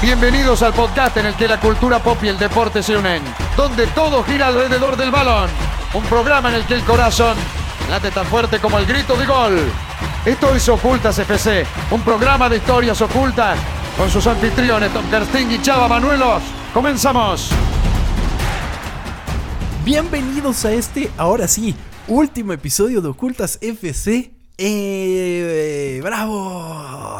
Bienvenidos al podcast en el que la cultura pop y el deporte se unen, donde todo gira alrededor del balón. Un programa en el que el corazón late tan fuerte como el grito de gol. Esto es Ocultas FC, un programa de historias ocultas con sus anfitriones Tom Kersting y Chava Manuelos. ¡Comenzamos! Bienvenidos a este, ahora sí, último episodio de Ocultas FC. Eh, ¡Bravo!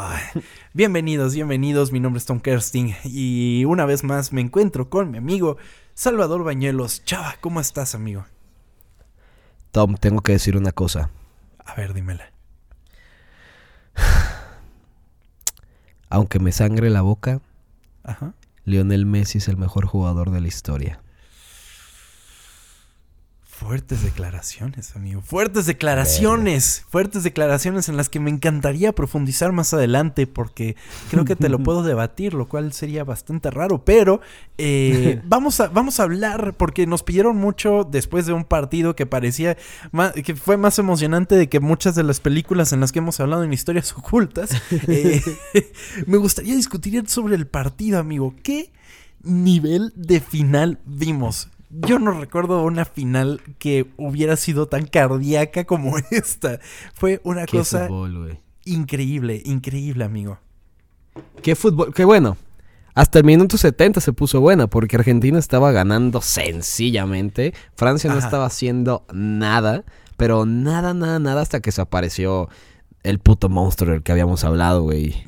Bienvenidos, bienvenidos. Mi nombre es Tom Kersting y una vez más me encuentro con mi amigo Salvador Bañuelos. Chava, ¿cómo estás, amigo? Tom, tengo que decir una cosa. A ver, dímela. Aunque me sangre la boca, Ajá. Lionel Messi es el mejor jugador de la historia. Fuertes declaraciones, amigo. Fuertes declaraciones. Fuertes declaraciones en las que me encantaría profundizar más adelante porque creo que te lo puedo debatir, lo cual sería bastante raro. Pero eh, vamos, a, vamos a hablar porque nos pidieron mucho después de un partido que parecía más, que fue más emocionante de que muchas de las películas en las que hemos hablado en historias ocultas. Eh, me gustaría discutir sobre el partido, amigo. ¿Qué nivel de final vimos? Yo no recuerdo una final que hubiera sido tan cardíaca como esta. Fue una Qué cosa fútbol, güey. increíble, increíble, amigo. Qué fútbol, qué bueno. Hasta el minuto 70 se puso buena porque Argentina estaba ganando sencillamente. Francia no Ajá. estaba haciendo nada, pero nada, nada, nada hasta que se apareció el puto monstruo del que habíamos hablado, güey.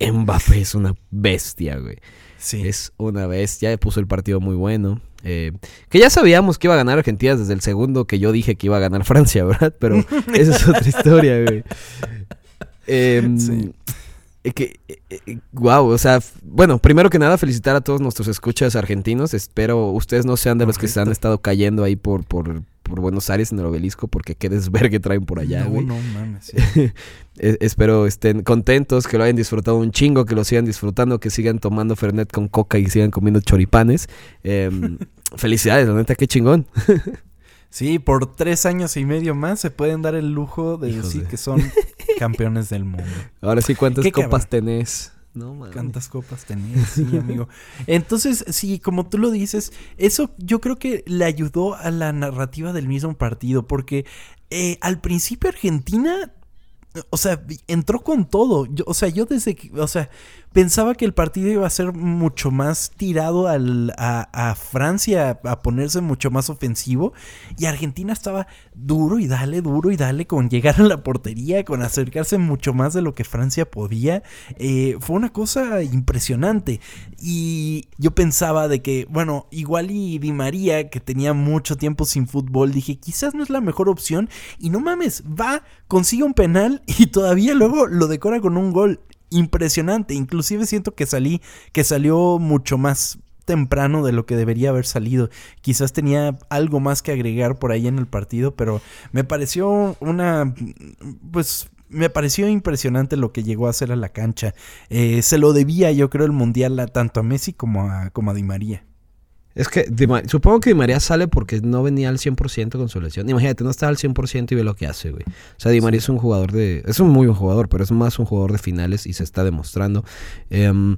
Mbappé es una bestia, güey. Sí. Es una bestia, puso el partido muy bueno. Eh, que ya sabíamos que iba a ganar Argentina desde el segundo que yo dije que iba a ganar Francia, ¿verdad? Pero esa es otra historia, güey. Em, Sí. eh, que, wow, o sea, bueno, primero que nada felicitar a todos nuestros escuchas argentinos. Espero ustedes no sean de los que se han estado cayendo ahí por, por, por Buenos Aires en el obelisco porque qué desvergue traen por allá, no, güey. no mames. sí. Espero estén contentos, que lo hayan disfrutado un chingo, que lo sigan disfrutando, que sigan tomando Fernet con coca y sigan comiendo choripanes. Em, felicidades, la neta, qué chingón. Sí, por tres años y medio más se pueden dar el lujo de Hijos decir de- que son campeones del mundo. Ahora sí, ¿cuántas copas cabrón. tenés? No, mames. ¿Cuántas copas tenías? Sí, amigo. Entonces, sí, como tú lo dices, eso yo creo que le ayudó a la narrativa del mismo partido, porque eh, al principio Argentina, o sea, entró con todo. Yo, o sea, yo desde que, o sea, pensaba que el partido iba a ser mucho más tirado al, a, Francia, a ponerse mucho más ofensivo, y Argentina estaba duro y dale, duro y dale con llegar a la portería, con acercarse mucho más de lo que Francia podía. Eh, fue una cosa impresionante. Y yo pensaba de que, bueno, igual y Di María, que tenía mucho tiempo sin fútbol, dije, quizás no es la mejor opción. Y no mames, va, consigue un penal y todavía luego lo decora con un gol. Impresionante. Inclusive siento que salí, que salió mucho más temprano de lo que debería haber salido. Quizás tenía algo más que agregar por ahí en el partido, pero me pareció una, pues me pareció impresionante lo que llegó a hacer a la cancha. Eh, se lo debía, yo creo, el mundial a, tanto a Messi como a, como a Di María. Es que supongo que Di María sale porque no venía al 100% con su lesión. Imagínate, no estaba al 100% y ve lo que hace, güey. O sea, Di María es un jugador de... Es un muy buen jugador, pero es más un jugador de finales y se está demostrando. Em,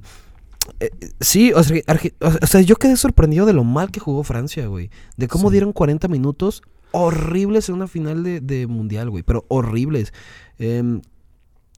eh, sí, o sea, Arge- o sea, yo quedé sorprendido de lo mal que jugó Francia, güey. De cómo Sí. dieron 40 minutos horribles en una final de, de mundial, güey. Pero horribles. Em,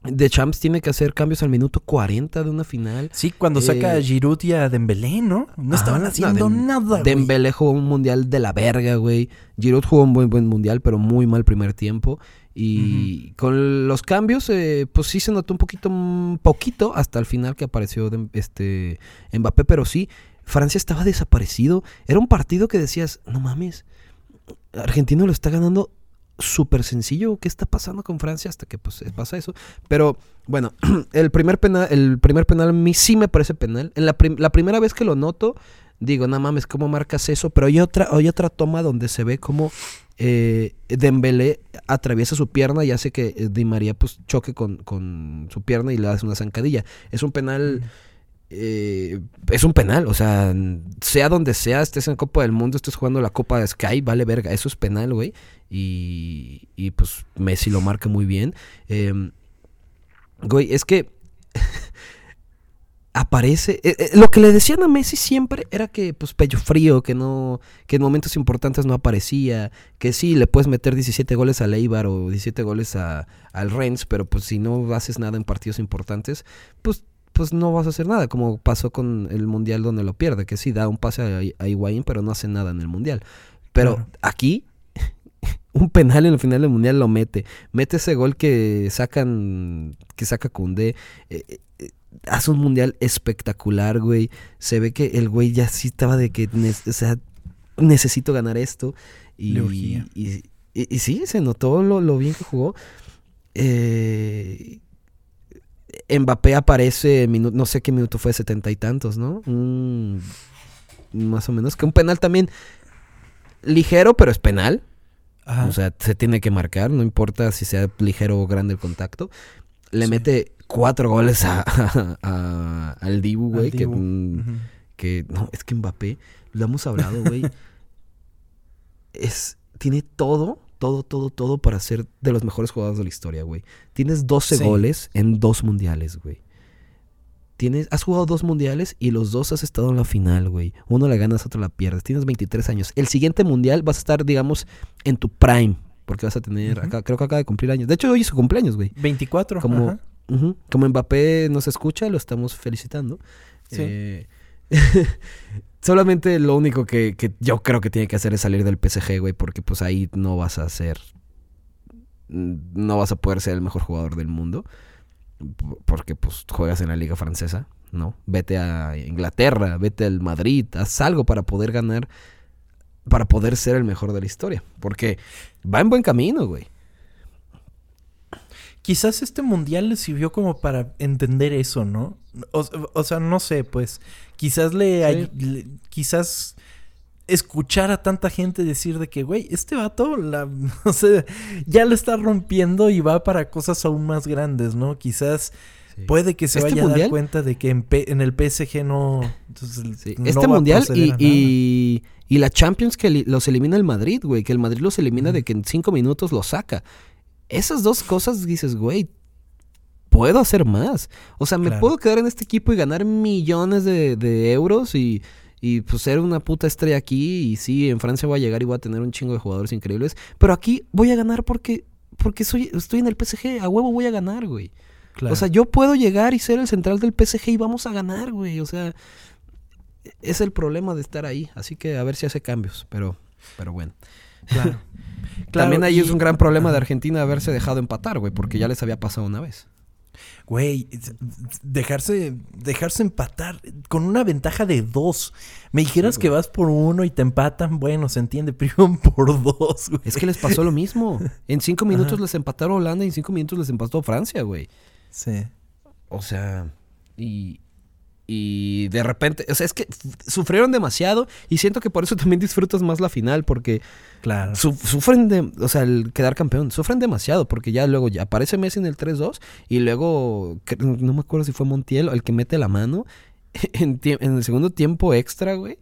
de Champs tiene que hacer cambios al minuto 40 de una final. Sí, cuando saca Eh, a Giroud y a Dembélé, ¿no? No Ajá, estaban haciendo Dem- nada, güey. Dembélé jugó un mundial de la verga, güey. Giroud jugó un buen, buen mundial, pero muy mal primer tiempo. Y con los cambios, eh, pues sí se notó un poquito, un poquito hasta el final que apareció este Mbappé, pero sí, Francia estaba desaparecido. Era un partido que decías, no mames, Argentina lo está ganando súper sencillo. ¿Qué está pasando con Francia? Hasta que pues pasa eso. Pero bueno, el primer penal, el primer penal a mí sí me parece penal. En la, la primera vez que lo noto, digo, no mames, ¿cómo marcas eso? Pero hay otra, hay otra toma donde se ve como eh, Dembélé atraviesa su pierna y hace que eh, Di María pues choque con, con su pierna y le hace una zancadilla. Es un penal... eh, es un penal, o sea, sea donde sea, estés en Copa del Mundo, estés jugando la Copa de Sky, vale verga, eso es penal, güey. Y, y pues Messi lo marca muy bien. Eh, güey, es que aparece. eh, eh, lo que le decían a Messi siempre era que, pues, pecho frío, que no. que en momentos importantes no aparecía. Que sí, le puedes meter 17 goles al Eibar o 17 goles a, al Rennes, pero pues si no haces nada en partidos importantes, pues. Pues no vas a hacer nada, como pasó con el Mundial donde lo pierde, que sí da un pase a, a Higuaín, pero no hace nada en el Mundial. Pero Claro. aquí, un penal en el final del Mundial lo mete. Mete ese gol que sacan, que saca Cundé. Eh, eh, hace un Mundial espectacular, güey. Se ve que el güey ya sí estaba de que, o sea, necesito ganar esto. Y- y sí, se notó lo, lo bien que jugó. Eh, Mbappé aparece, no sé qué minuto fue, setenta y tantos, ¿no? Un- más o menos. Que un penal también ligero, pero es penal. Ajá. O sea, se tiene que marcar, no importa si sea ligero o grande el contacto. Le Sí. mete cuatro goles a, a- al Dibu, güey. Que, mm, que no, es que Mbappé, lo hemos hablado, güey. es, tiene todo, todo, todo, todo para ser de los mejores jugadores de la historia, güey. Tienes 12 Sí. goles en dos mundiales, güey. Tienes, has jugado dos mundiales y los dos has estado en la final, güey. Uno la ganas, otro la pierdes. Tienes 23 años. El siguiente mundial vas a estar, digamos, en tu prime. Porque vas a tener, acá, creo que acaba de cumplir años. De hecho, hoy es su cumpleaños, güey. 24. Como, ajá. ujú, como Mbappé nos escucha, lo estamos felicitando. Sí. Eh, solamente lo único que, que yo creo que tiene que hacer es salir del PSG, güey, porque pues ahí no vas a ser... No vas a poder ser el mejor jugador del mundo. Porque pues juegas en la liga francesa, ¿no? Vete a Inglaterra, vete al Madrid, haz algo para poder ganar, para poder ser el mejor de la historia. Porque va en buen camino, güey. Quizás este mundial le sirvió como para entender eso, ¿no? O, o sea, no sé, pues. Quizás le, le- Quizás escuchar a tanta gente decir de que, güey, este vato, la, o sea, ya lo está rompiendo y va para cosas aún más grandes, ¿no? Quizás puede que se Este vaya a dar cuenta de que en, P- en el PSG no. entonces, Sí, no Este mundial y, y, y la Champions que los elimina el Madrid, güey. Que el Madrid los elimina de que en cinco minutos los saca. Esas dos cosas dices, güey, puedo hacer más. O sea, me Claro. puedo quedar en este equipo y ganar millones de, de euros y, y pues ser una puta estrella aquí. Y sí, en Francia voy a llegar y voy a tener un chingo de jugadores increíbles. Pero aquí voy a ganar porque, porque soy, estoy en el PSG. A huevo voy a ganar, güey. Claro. O sea, yo puedo llegar y ser el central del PSG y vamos a ganar, güey. O sea, es el problema de estar ahí. Así que a ver si hace cambios. Pero, pero bueno. claro. También Claro, ahí y- es un gran problema de Argentina haberse dejado empatar, güey, porque ya les había pasado una vez. Güey, dejarse, dejarse empatar con una ventaja de dos. Me dijeras Sí, que vas por uno y te empatan, bueno, se entiende, pero por dos, güey. Es que les pasó lo mismo. En cinco minutos Ajá. les empataron Holanda y en cinco minutos les empató Francia, güey. Sí. O sea, y, y de repente, o sea, es que sufrieron demasiado y siento que por eso también disfrutas más la final, porque Claro. su- sufren de, o sea, el quedar campeón, sufren demasiado, porque ya luego ya aparece Messi en el 3-2 y luego, no me acuerdo si fue Montiel el que mete la mano en, el segundo tiempo extra, güey.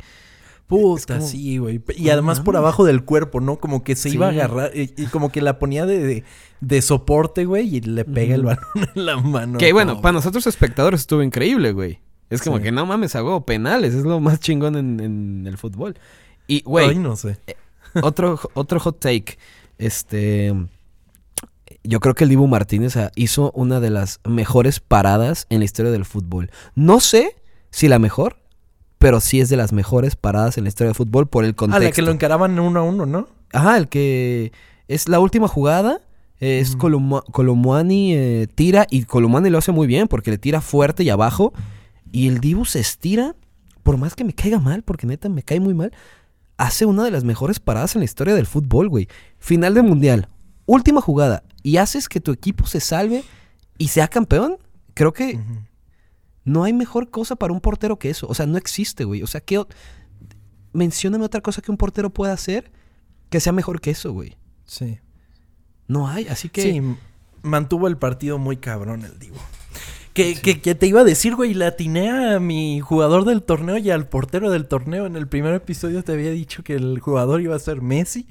Puta, como- sí, güey. Y además por abajo del cuerpo, ¿no? Como que se iba a agarrar y, y como que la ponía de, de, de soporte, güey, y le pega el balón en la mano. que bueno, No, para nosotros espectadores estuvo increíble, güey. Es como Sí. que no mames, hago penales, es lo más chingón en, en el fútbol. Y, güey, no sé. otro, otro hot take. Este. Yo creo que el Dibu Martínez ah, hizo una de las mejores paradas en la historia del fútbol. No sé si la mejor, pero sí es de las mejores paradas en la historia del fútbol por el Ah, contexto. la que lo encaraban uno a uno, ¿no? Ajá, el que es la última jugada. Es Colomwani eh, tira y Colomwani lo hace muy bien porque le tira fuerte y abajo. Y el Dibu se estira, por más que me caiga mal, porque neta me cae muy mal, hace una de las mejores paradas en la historia del fútbol, güey. Final del mundial, última jugada, y haces que tu equipo se salve y sea campeón. Creo que no hay mejor cosa para un portero que eso. O sea, no existe, güey. O sea, ¿qué mencióname otra cosa que un portero pueda hacer que sea mejor que eso, güey. Sí. No hay, así que. Sí, mantuvo el partido muy cabrón el Divo. Que, que, que te iba a decir, güey, le atiné a mi jugador del torneo y al portero del torneo. En el primer episodio te había dicho que el jugador iba a ser Messi.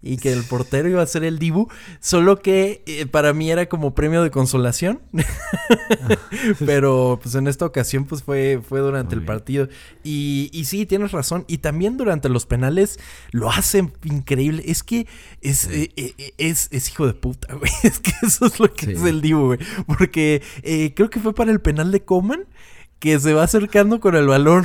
Y que el portero iba a ser el Dibu, solo que eh, para mí era como premio de consolación. Pero pues en esta ocasión pues fue, fue durante el partido. Y, y sí, tienes razón. Y también durante los penales lo hacen increíble. Es que es, eh, eh, es, es, hijo de puta, güey. Es que eso es lo que es el Dibu, güey. Porque creo que fue para el penal de Coman que se va acercando con el balón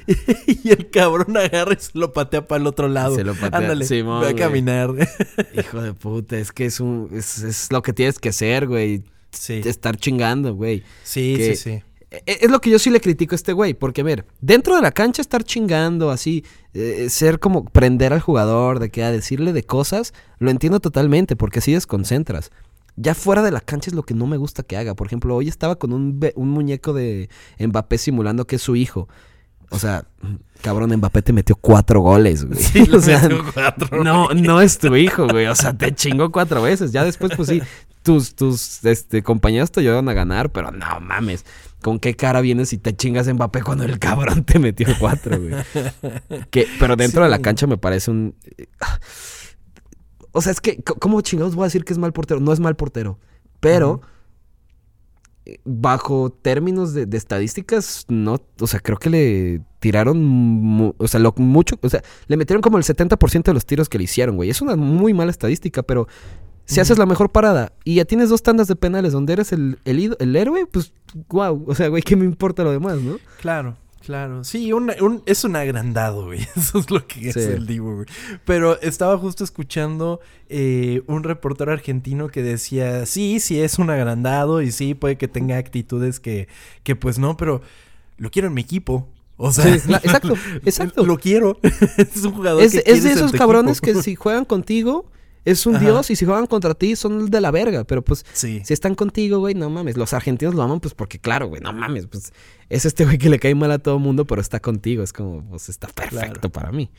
y el cabrón agarra y se lo patea para el otro lado. Se lo patea. Ándale, va a caminar. Hijo de puta, es que es un es, es lo que tienes que hacer, güey. Sí. Estar chingando, güey. Sí, sí, sí. E, e, es lo que yo sí le critico a este güey, porque a ver, dentro de la cancha estar chingando, así, eh, ser como prender al jugador, de que a decirle de cosas, lo entiendo totalmente, porque así desconcentras. Ya fuera de la cancha es lo que no me gusta que haga. Por ejemplo, hoy estaba con un, un muñeco de Mbappé simulando que es su hijo. O sea, cabrón, Mbappé te metió cuatro goles, güey. Sí, o sea, cuatro, no, no es tu hijo, güey. O sea, te chingó cuatro veces. Ya después, pues sí, tus, tus este, compañeros te ayudan a ganar, pero no mames. ¿Con qué cara vienes y te chingas Mbappé cuando el cabrón te metió cuatro, güey? que, pero dentro de la cancha me parece un... O sea, es que, ¿cómo chingados voy a decir que es mal portero? No es mal portero. Pero, bajo términos de, estadísticas, no. O sea, creo que le tiraron. o sea, lo, mucho. O sea, le metieron como el 70% de los tiros que le hicieron, güey. Es una muy mala estadística, pero. Si haces la mejor parada y ya tienes dos tandas de penales donde eres el, el, el héroe, pues, wow. O sea, güey, ¿qué me importa lo demás, no? Claro. Claro, sí, un, es un agrandado, güey. Eso es lo que es el Divo, güey. Pero estaba justo escuchando eh, un reportero argentino que decía, sí, sí es un agrandado y sí, puede que tenga actitudes que, que pues no, pero lo quiero en mi equipo. O sea, exacto, exacto. Lo quiero. es un jugador es, es de esos cabrones que si juegan contigo es un dios y si juegan contra ti son de la verga. Pero pues, si están contigo, güey, no mames. Los argentinos lo aman, pues porque, claro, güey, no mames. Pues es este güey que le cae mal a todo mundo, pero está contigo. Es como, pues está perfecto para mí.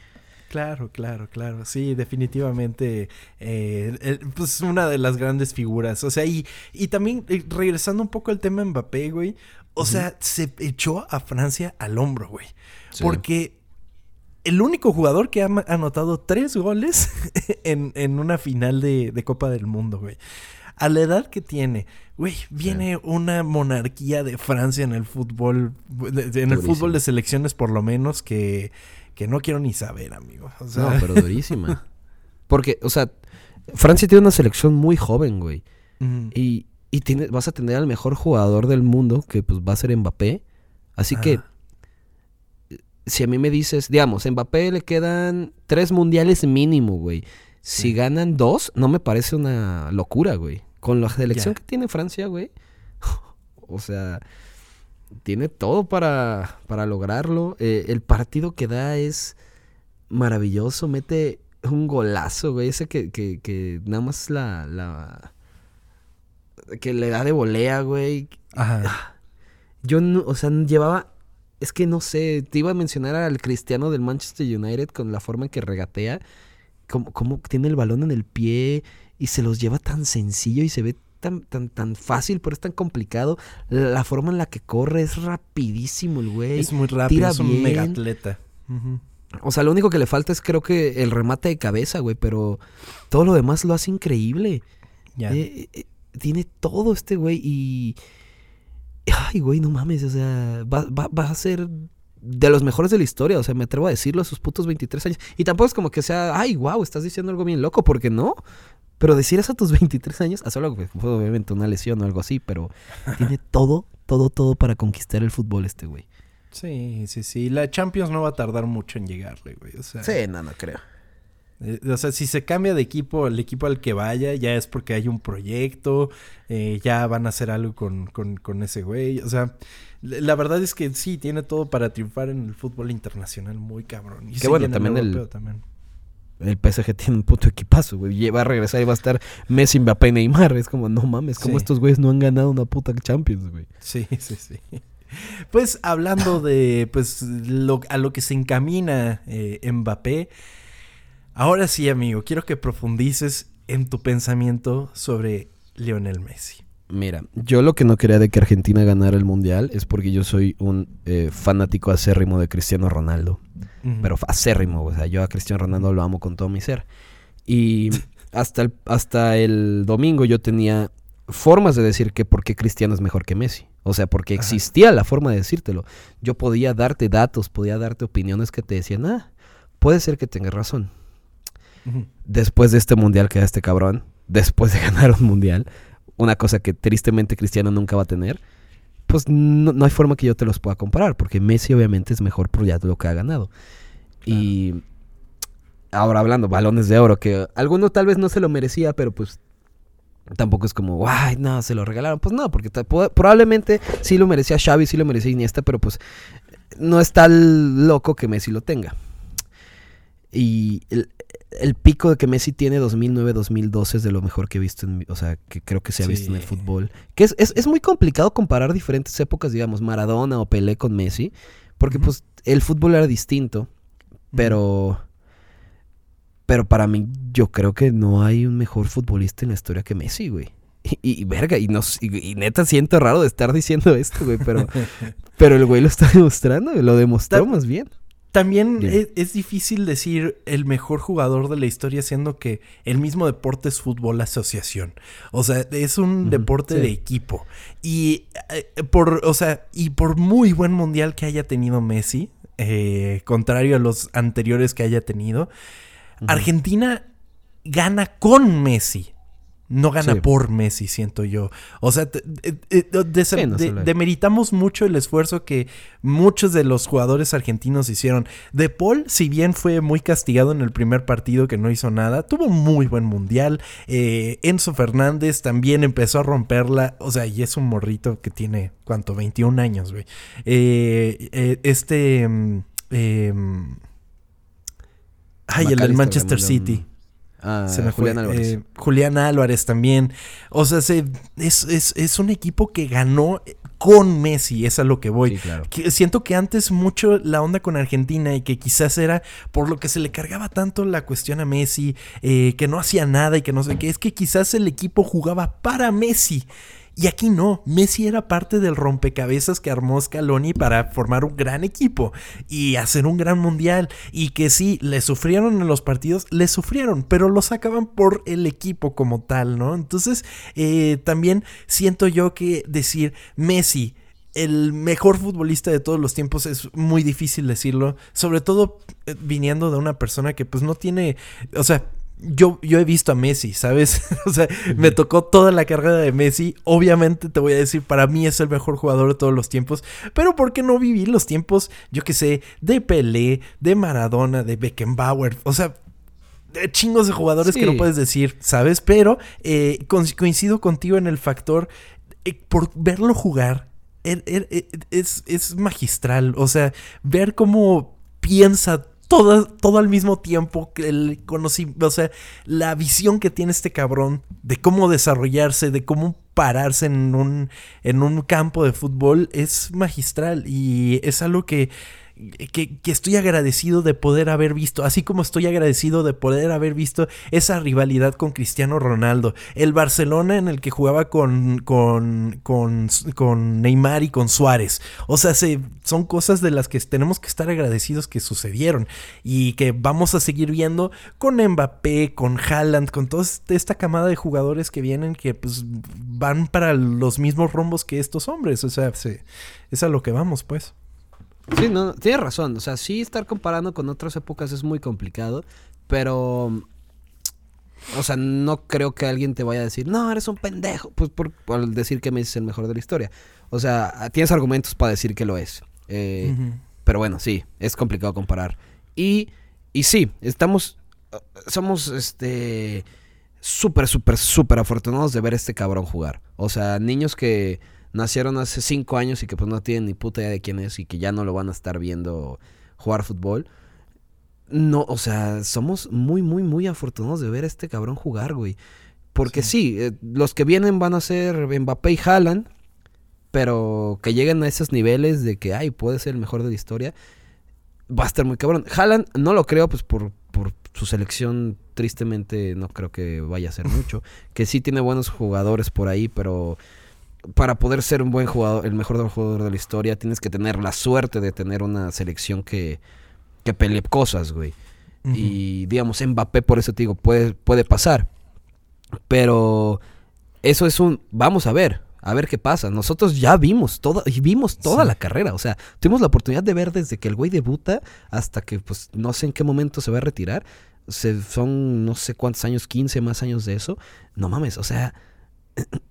Claro, claro, claro. Sí, definitivamente. Eh, pues una de las grandes figuras. O sea, y, y también eh, regresando un poco al tema Mbappé, güey. O sea, se echó a Francia al hombro, güey. Porque el único jugador que ha anotado tres goles en, una final de, Copa del Mundo, güey. A la edad que tiene, güey, viene una monarquía de Francia en el fútbol, en el fútbol de selecciones por lo menos, que, que no quiero ni saber, amigo. No, pero durísima. Porque, o sea, Francia tiene una selección muy joven, güey. Y, y vas a tener al mejor jugador del mundo, que pues va a ser Mbappé. Así que si a mí me dices, digamos, Mbappé le quedan tres mundiales mínimo, güey. Si ganan dos, no me parece una locura, güey. Con la selección que tiene Francia, güey. o sea, tiene todo para, para lograrlo. Eh, el partido que da es maravilloso. Mete un golazo, güey. Ese que, que, que nada más la, la... Que le da de volea, güey. Ajá. Yo, no, o sea, llevaba es que no sé, te iba a mencionar al cristiano del Manchester United con la forma en que regatea, como, tiene el balón en el pie y se los lleva tan sencillo y se ve tan, tan, tan fácil, pero es tan complicado. La, forma en la que corre es rapidísimo el güey. Es muy rápido, es un mega atleta. O sea, lo único que le falta es creo que el remate de cabeza, güey, pero todo lo demás lo hace increíble. Ya. Eh, eh, tiene todo este güey y ay, güey, no mames, o sea, va, a ser de los mejores de la historia, o sea, me atrevo a decirlo a sus putos 23 años. Y tampoco es como que sea, ay, wow, estás diciendo algo bien loco, porque no. Pero decir eso a tus 23 años, a solo fue obviamente una lesión o algo así, pero tiene todo, todo, todo para conquistar el fútbol este güey. Sí, sí, sí. La Champions no va a tardar mucho en llegarle, güey. O sea, sí, no, no creo. Eh, o sea, si se cambia de equipo, el equipo al que vaya, ya es porque hay un proyecto, eh, ya van a hacer algo con, con, ese güey. O sea, la verdad es que sí, tiene todo para triunfar en el fútbol internacional muy cabrón. Y Qué bueno, también el, también. el PSG tiene un puto equipazo, güey. Va a regresar y va a estar Messi, Mbappé y Neymar. Es como, no mames, como estos güeyes no han ganado una puta Champions, güey. Sí, sí, sí. Pues hablando de pues lo, a lo que se encamina eh, Mbappé. Ahora sí, amigo, quiero que profundices en tu pensamiento sobre Lionel Messi. Mira, yo lo que no quería de que Argentina ganara el mundial es porque yo soy un eh, fanático acérrimo de Cristiano Ronaldo. Pero acérrimo, o sea, yo a Cristiano Ronaldo lo amo con todo mi ser. Y hasta el, hasta el domingo yo tenía formas de decir que por qué Cristiano es mejor que Messi. O sea, porque existía la forma de decírtelo. Yo podía darte datos, podía darte opiniones que te decían, ah, puede ser que tengas razón. Después de este mundial que este cabrón, después de ganar un mundial, una cosa que tristemente Cristiano nunca va a tener, pues no, no hay forma que yo te los pueda comparar, porque Messi obviamente es mejor por ya lo que ha ganado. Y ahora hablando, balones de oro, que alguno tal vez no se lo merecía, pero pues tampoco es como, ay, no, se lo regalaron. Pues no, porque probablemente sí lo merecía Xavi, sí lo merecía Iniesta, pero pues no es tan loco que Messi lo tenga. Y el, pico de que Messi tiene 2009-2012 es de lo mejor que he visto, en, o sea, que creo que se ha visto en el fútbol. Que es, es, muy complicado comparar diferentes épocas, digamos, Maradona o Pelé con Messi, porque pues el fútbol era distinto, pero... Pero para mí, yo creo que no hay un mejor futbolista en la historia que Messi, güey. Y, verga, y, nos, y, neta siento raro de estar diciendo esto, güey, pero, pero el güey lo está demostrando, lo demostró más bien. También es, difícil decir el mejor jugador de la historia, siendo que el mismo deporte es fútbol asociación. O sea, es un deporte de equipo. Y eh, por, o sea, y por muy buen mundial que haya tenido Messi, eh, contrario a los anteriores que haya tenido, Argentina gana con Messi. No gana por Messi, siento yo. O sea, demeritamos mucho el esfuerzo que muchos de los jugadores argentinos hicieron. De Paul, si bien fue muy castigado en el primer partido que no hizo nada, tuvo un muy buen mundial. Eh, Enzo Fernández también empezó a romperla. O sea, y es un morrito que tiene, ¿cuánto? 21 años, güey. Eh, eh, este... Mm, em, Ay, el del Manchester City. Ah, se me Julián Álvarez. Eh, Julián Álvarez también. O sea, se, es, es, es, un equipo que ganó con Messi, es a lo que voy. siento que antes mucho la onda con Argentina y que quizás era por lo que se le cargaba tanto la cuestión a Messi, eh, que no hacía nada y que no sé qué, es que quizás el equipo jugaba para Messi. Y aquí no, Messi era parte del rompecabezas que armó Scaloni para formar un gran equipo y hacer un gran mundial. Y que sí, le sufrieron en los partidos, le sufrieron, pero lo sacaban por el equipo como tal, ¿no? Entonces, eh, también siento yo que decir Messi el mejor futbolista de todos los tiempos es muy difícil decirlo, sobre todo eh, viniendo de una persona que pues no tiene, o sea, yo, yo he visto a Messi, ¿sabes? o sea, me tocó toda la carrera de Messi. Obviamente te voy a decir, para mí es el mejor jugador de todos los tiempos. Pero ¿por qué no vivir los tiempos, yo qué sé, de Pelé, de Maradona, de Beckenbauer? O sea, de chingos de jugadores que no puedes decir, ¿sabes? Pero eh, coincido contigo en el factor, eh, por verlo jugar, er, er, er, es, es magistral. O sea, ver cómo piensa todo, al mismo tiempo, el conocimiento, o sea, la visión que tiene este cabrón de cómo desarrollarse, de cómo pararse en un, en un campo de fútbol es magistral y es algo que que, estoy agradecido de poder haber visto, así como estoy agradecido de poder haber visto esa rivalidad con Cristiano Ronaldo, el Barcelona en el que jugaba con, con, con, Neymar y con Suárez. O sea, se, son cosas de las que tenemos que estar agradecidos que sucedieron y que vamos a seguir viendo con Mbappé, con Haaland, con toda esta camada de jugadores que vienen que pues van para los mismos rombos que estos hombres. O sea, es a lo que vamos, pues. Sí, no, tienes razón. O sea, sí estar comparando con otras épocas es muy complicado, pero... O sea, no creo que alguien te vaya a decir, no, eres un pendejo, pues por, decir que Messi es el mejor de la historia. O sea, tienes argumentos para decir que lo es. Eh, pero bueno, sí, es complicado comparar. Y, y sí, estamos, somos, este, súper, súper, súper afortunados de ver a este cabrón jugar. O sea, niños que nacieron hace cinco años y que pues no tienen ni puta idea de quién es y que ya no lo van a estar viendo jugar fútbol. No, o sea, somos muy, muy, muy afortunados de ver a este cabrón jugar, güey. Porque sí, eh, los que vienen van a ser Mbappé y Haaland, pero que lleguen a esos niveles de que, ay, puede ser el mejor de la historia, va a estar muy cabrón. Haaland no lo creo, pues por, por su selección, tristemente no creo que vaya a ser mucho. que sí tiene buenos jugadores por ahí, pero para poder ser un buen jugador, el mejor jugador de la historia, tienes que tener la suerte de tener una selección que, que pelee cosas, güey. Y digamos, Mbappé, por eso te digo, puede, puede pasar. Pero eso es un, vamos a ver, a ver qué pasa. Nosotros ya vimos toda, vimos toda Sí. la carrera. O sea, tuvimos la oportunidad de ver desde que el güey debuta hasta que, pues, no sé en qué momento se va a retirar. Se, son no sé cuántos años, 15 más años de eso. No mames, o sea,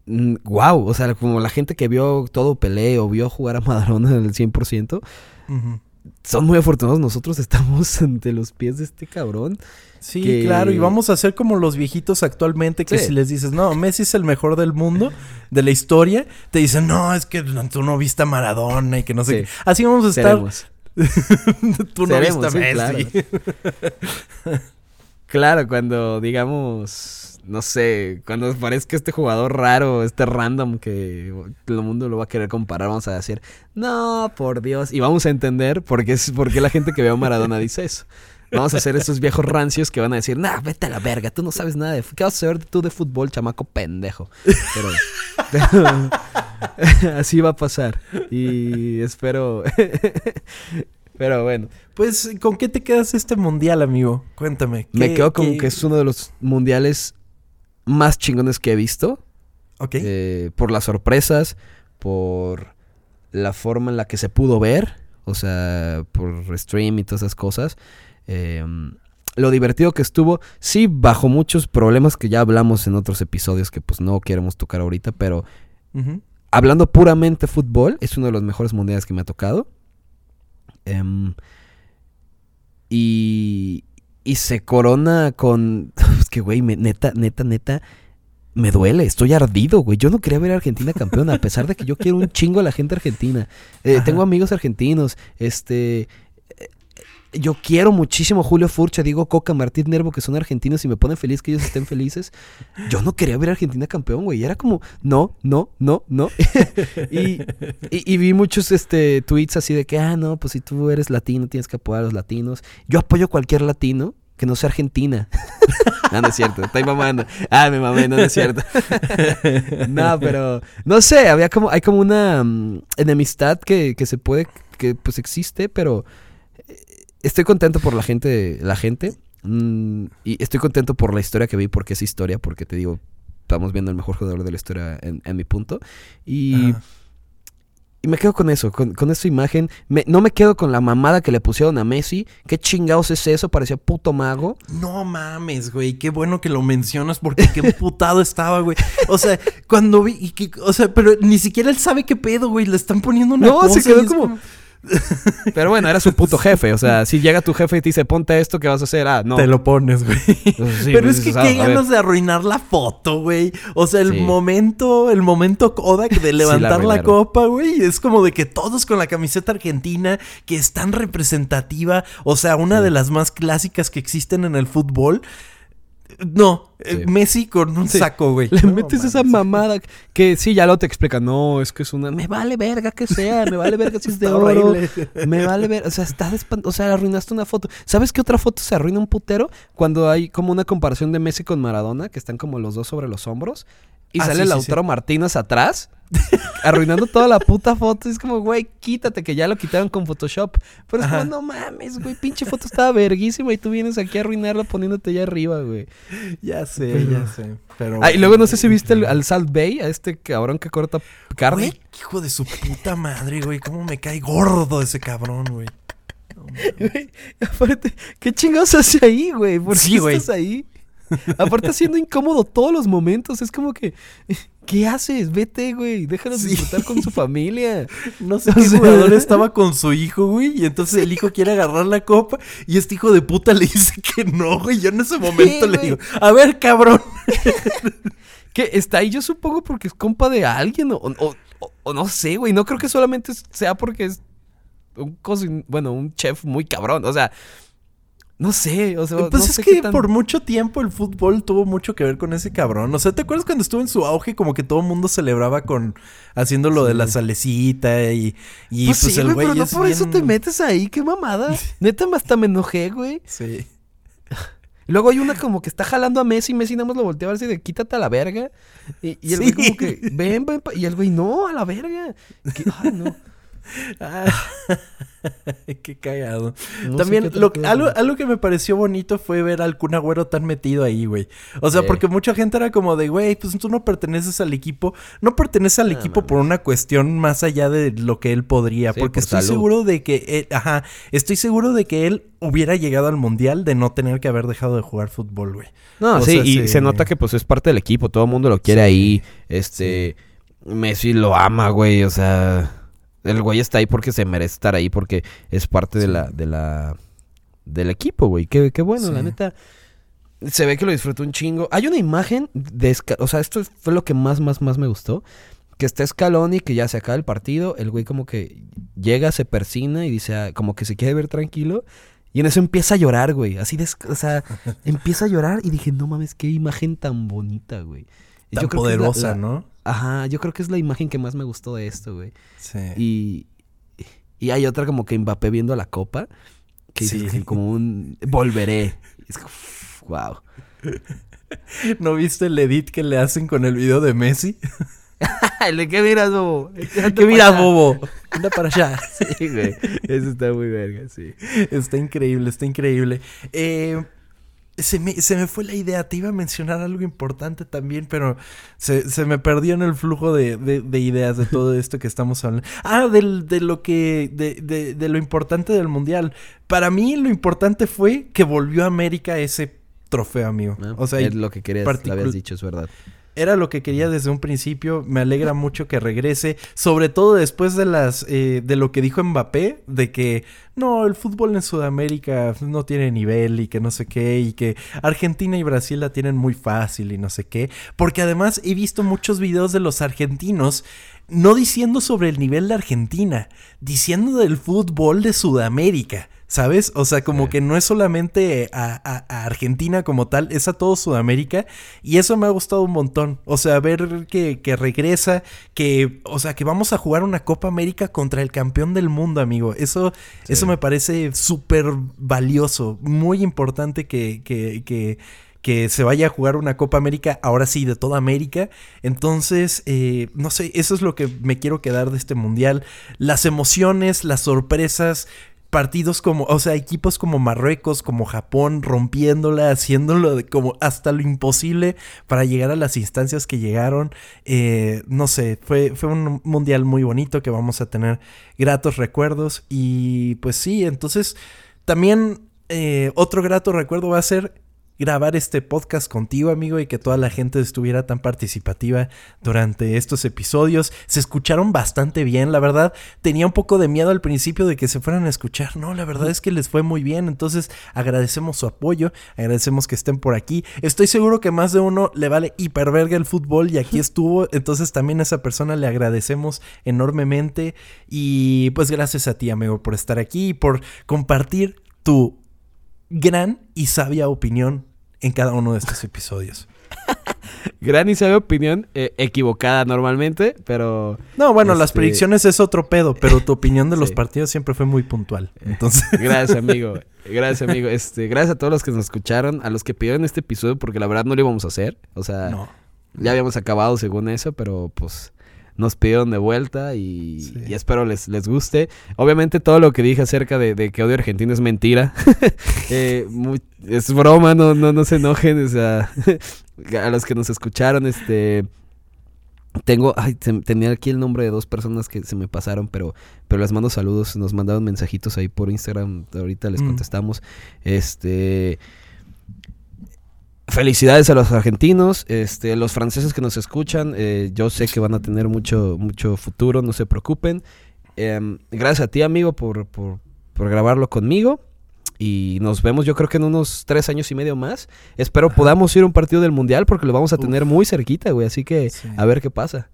wow. O sea, como la gente que vio todo Pelé o vio jugar a Maradona en el 100%, Ujú. son muy afortunados. Nosotros estamos ante los pies de este cabrón. Sí, que- claro, y vamos a ser como los viejitos actualmente que Sí. si les dices, no, Messi es el mejor del mundo, de la historia, te dicen, no, es que tú no viste a Maradona y que no sé Sí. qué. Así vamos a estar. Seremos. tú no Seremos, viste a sí, Messi. Claro, cuando digamos, no sé, cuando parezca este jugador raro, este random que todo el mundo lo va a querer comparar, vamos a decir, no, por Dios, y vamos a entender por qué, es, por qué la gente que ve a Maradona dice eso. Vamos a ser esos viejos rancios que van a decir, nah, vete a la verga, tú no sabes nada de. ¿Qué vas a saber tú de fútbol, chamaco pendejo? Pero, pero así va a pasar. Y espero... pero bueno. Pues, ¿con qué te quedas este mundial, amigo? Cuéntame. Me ¿qué- quedo con qué- que es uno de los mundiales más chingones que he visto. Ok. eh, por las sorpresas, por la forma en la que se pudo ver. O sea, por stream y todas esas cosas. Eh, lo divertido que estuvo, sí, bajo muchos problemas que ya hablamos en otros episodios que pues no queremos tocar ahorita, pero hablando puramente fútbol, es uno de los mejores mundiales que me ha tocado. Em, y, y se corona con... Que, güey, me- neta, neta, neta, me duele. Estoy ardido, güey. Yo no quería ver a Argentina campeona, a pesar de que yo quiero un chingo a la gente argentina. Eh, tengo amigos argentinos, este... eh, Yo quiero muchísimo a Julio Furcha, Diego Coca, Martín Nervo, que son argentinos y me ponen feliz que ellos estén felices. Yo no quería ver a Argentina campeón, güey. Era como, no, no, no, no. y, y- y vi muchos este, tweets así de que, ah, no, pues si tú eres latino, tienes que apoyar a los latinos. Yo apoyo a cualquier latino que no sea argentina. no, no es cierto, estoy mamando. Ah, me mamé, no, es cierto. no, pero, no sé, había como, hay como una mm, enemistad que, que se puede, que pues existe, pero eh, estoy contento por la gente, la gente. mm, y estoy contento por la historia que vi, porque es historia, porque te digo, estamos viendo el mejor jugador de la historia en, mi punto. Y. y me quedo con eso, con, con esa imagen. Me- no me quedo con la mamada que le pusieron a Messi. ¿Qué chingados es eso? Parecía puto mago. No mames, güey. Qué bueno que lo mencionas porque qué putado estaba, güey. O sea, cuando vi. y que- o sea, pero ni siquiera él sabe qué pedo, güey. Le están poniendo una No, cosa se quedó como- Pero bueno, era su puto jefe. O sea, si llega tu jefe y te dice, ponte esto, ¿qué vas a hacer? Ah, no. Te lo pones, güey. Sí, Pero pues, es que o sea, qué ganas de arruinar la foto, güey. O sea, el Sí. momento, el momento Kodak de la levantar la, arruinaron. copa, güey. Es como de que todos con la camiseta argentina, que es tan representativa. O sea, una de las más clásicas que existen en el fútbol. No, eh, Sí. Messi con un Sí. saco, güey. Le No metes esa mamada que sí, ya lo te explica. No, es que es una. Me vale verga que sea, me vale verga si es de oro. horrible. Me vale ver, o sea, está despan- o sea, arruinaste una foto. ¿Sabes qué otra foto se arruina un putero? Cuando hay como una comparación de Messi con Maradona, que están como los dos sobre los hombros, y Ah, sale sí, Lautaro Martínez atrás, arruinando toda la puta foto. Es como, güey, quítate, que ya lo quitaron con Photoshop. Pero es Ajá. como, no mames, güey, pinche foto estaba verguísima y tú vienes aquí a arruinarla poniéndote allá arriba, güey. Ya sé, ya sé. Pero. Ah, y luego no sé si viste el- al Salt Bay, a este cabrón que corta carne. Güey, hijo de su puta madre, güey. Cómo me cae gordo ese cabrón, güey. No mames. Güey, aparte, ¿qué chingados hace ahí, güey? ¿Por qué Sí, güey. estás ahí? Aparte, haciendo incómodo todos los momentos. Es como que, ¿qué haces? Vete, güey. Déjanos Sí. disfrutar con su familia. No sé O qué sea- jugador estaba con su hijo, güey. Y entonces el hijo quiere agarrar la copa. Y este hijo de puta le dice que no, güey. Yo en ese momento le güey. digo, a ver, cabrón. Que está ahí, yo supongo, porque es compa de alguien. O, o- no sé, güey. No creo que solamente sea porque es un cocin- bueno, un chef muy cabrón. O sea, no sé. O sea, Pues no es sé que tan- por mucho tiempo el fútbol tuvo mucho que ver con ese cabrón. O sea, ¿te acuerdas cuando estuvo en su auge? Como que todo el mundo celebraba con haciendo lo de la salecita y, y Pues, pues, sí, el güey, pero no es por eso te metes ahí. Qué mamada. Neta, hasta me enojé, güey. Sí. Y Luego hay una como que está jalando a Messi, Messi nada más lo voltea a ver si de quítate a la verga. Y, y el güey Sí. como que, ven, ven, pa-", y el güey, no, a la verga. Que- ay, no. Ah, qué cagado. También lo, algo, algo, que me pareció bonito fue ver al Kun Agüero tan metido ahí, güey. O sea, porque mucha gente era como de, güey, pues tú no perteneces al equipo. No perteneces al equipo por una cuestión más allá de lo que él podría. porque estoy seguro de que, ajá, estoy seguro de que él hubiera llegado al mundial de no tener que haber dejado de jugar fútbol, güey. No, sí, y se... nota que pues es parte del equipo. Todo el mundo lo quiere ahí. Este, Messi lo ama, güey. O sea el güey está ahí porque se merece estar ahí, porque es parte de la, de la, del equipo, güey. Qué, qué bueno, la neta. Se ve que lo disfrutó un chingo. Hay una imagen de... O sea, esto fue lo que más, más, más me gustó. Que está Scaloni, que ya se acaba el partido. El güey como que llega, se persina y dice, ah, como que se quiere ver tranquilo. Y en eso empieza a llorar, güey. Así de... O sea, empieza a llorar y dije, no mames, qué imagen tan bonita, güey. Tan poderosa, ¿no? Ajá, yo creo que es la imagen que más me gustó de esto, güey. Sí. Y, y hay otra como que Mbappé viendo la copa. Que sí. como un volveré. Es como, wow. ¿No viste el edit que le hacen con el video de Messi? ¿De qué miras, bobo? ¿Qué miras, bobo? Anda para allá. Sí, güey. Eso está muy verga, sí. Está increíble, está increíble. Eh, se me, se me, fue la idea, te iba a mencionar algo importante también, pero se, se me perdió en el flujo de, de, ideas de todo esto que estamos hablando. Ah, del, de lo que, de, de, lo importante del Mundial. Para mí lo importante fue que volvió a América ese trofeo, amigo. Ah, o sea, es lo que querías, lo habías dicho, es verdad. Era lo que quería desde un principio. Me alegra mucho que regrese. Sobre todo después de las. Eh, de lo que dijo Mbappé. De que no, el fútbol en Sudamérica no tiene nivel. Y que no sé qué. Y que Argentina y Brasil la tienen muy fácil y no sé qué. Porque además he visto muchos videos de los argentinos. No diciendo sobre el nivel de Argentina. Diciendo del fútbol de Sudamérica. ¿Sabes? O sea, como que no es solamente a, Argentina como tal, es a todo Sudamérica. Y eso me ha gustado un montón. O sea, ver que, regresa, que, o sea, que vamos a jugar una Copa América contra el campeón del mundo, amigo. Eso, eso me parece súper valioso. Muy importante que, que, que que se vaya a jugar una Copa América, ahora sí, de toda América. Entonces, eh, no sé, eso es lo que me quiero quedar de este mundial. Las emociones, las sorpresas, partidos como, o sea, equipos como Marruecos, como Japón, rompiéndola, haciéndolo como hasta lo imposible para llegar a las instancias que llegaron. Eh, no sé, fue, fue un mundial muy bonito que vamos a tener gratos recuerdos. Y pues sí, entonces también eh, otro grato recuerdo va a ser grabar este podcast contigo, amigo, y que toda la gente estuviera tan participativa durante estos episodios. Se escucharon bastante bien, la verdad. Tenía un poco de miedo al principio de que se fueran a escuchar. No, la verdad es que les fue muy bien. Entonces, agradecemos su apoyo, agradecemos que estén por aquí. Estoy seguro que más de uno le vale hiperverga el fútbol y aquí estuvo. Entonces, también a esa persona le agradecemos enormemente. Y pues gracias a ti, amigo, por estar aquí y por compartir tu gran y sabia opinión en cada uno de estos episodios. gran y sabia opinión, eh, equivocada normalmente, pero... No, bueno, las este, predicciones es otro pedo, pero tu opinión de los partidos siempre fue muy puntual. Entonces... gracias, amigo. Gracias, amigo. Este, gracias a todos los que nos escucharon, a los que pidieron este episodio, porque la verdad no lo íbamos a hacer. O sea, ya habíamos acabado según eso, pero pues nos pidieron de vuelta y, espero les, les guste. Obviamente todo lo que dije acerca de, que odio Argentina es mentira. Eh, es broma, no, no, no se enojen. O sea, a los que nos escucharon, este... Tengo, ay, tenía aquí el nombre de dos personas que se me pasaron, pero, pero les mando saludos, nos mandaron mensajitos ahí por Instagram, ahorita les mm. contestamos. Este, Felicidades a los argentinos, este, los franceses que nos escuchan, eh, yo sé que van a tener mucho, mucho futuro, no se preocupen. Em, gracias a ti, amigo, por, por, grabarlo conmigo. Y nos vemos yo creo que en unos tres años y medio más. Espero podamos ir a un partido del Mundial porque lo vamos a tener muy cerquita, güey. Así que a ver qué pasa.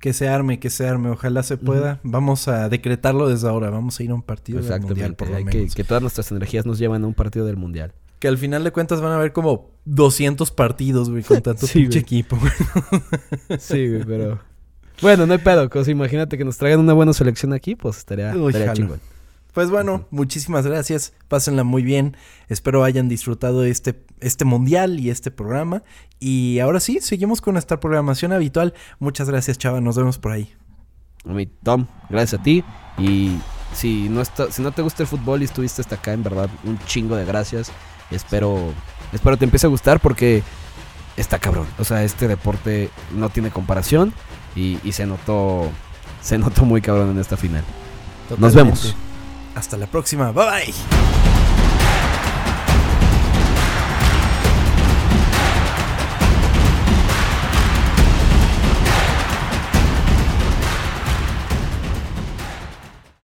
Que se arme, que se arme. Ojalá se pueda. Vamos a decretarlo desde ahora. Vamos a ir a un partido del Mundial por lo menos. Que, que todas nuestras energías nos llevan a un partido del Mundial que al final de cuentas van a haber como 200 partidos, güey, con tanto pinche equipo, güey. sí, güey, pero... Bueno, no hay pedo. Cosa, imagínate que nos traigan una buena selección aquí, pues estaría, chingón. Pues bueno, muchísimas gracias. Pásenla muy bien. Espero hayan disfrutado este, este mundial y este programa. Y ahora sí, seguimos con nuestra programación habitual. Muchas gracias, chava. Nos vemos por ahí. A mí, Tom, gracias a ti. Y si no, está, si no te gusta el fútbol y estuviste hasta acá, en verdad, un chingo de gracias. Espero, espero te empiece a gustar porque está cabrón. O sea, este deporte no tiene comparación y, y se notó se notó muy cabrón en esta final. Nos vemos. Hasta la próxima. Bye bye.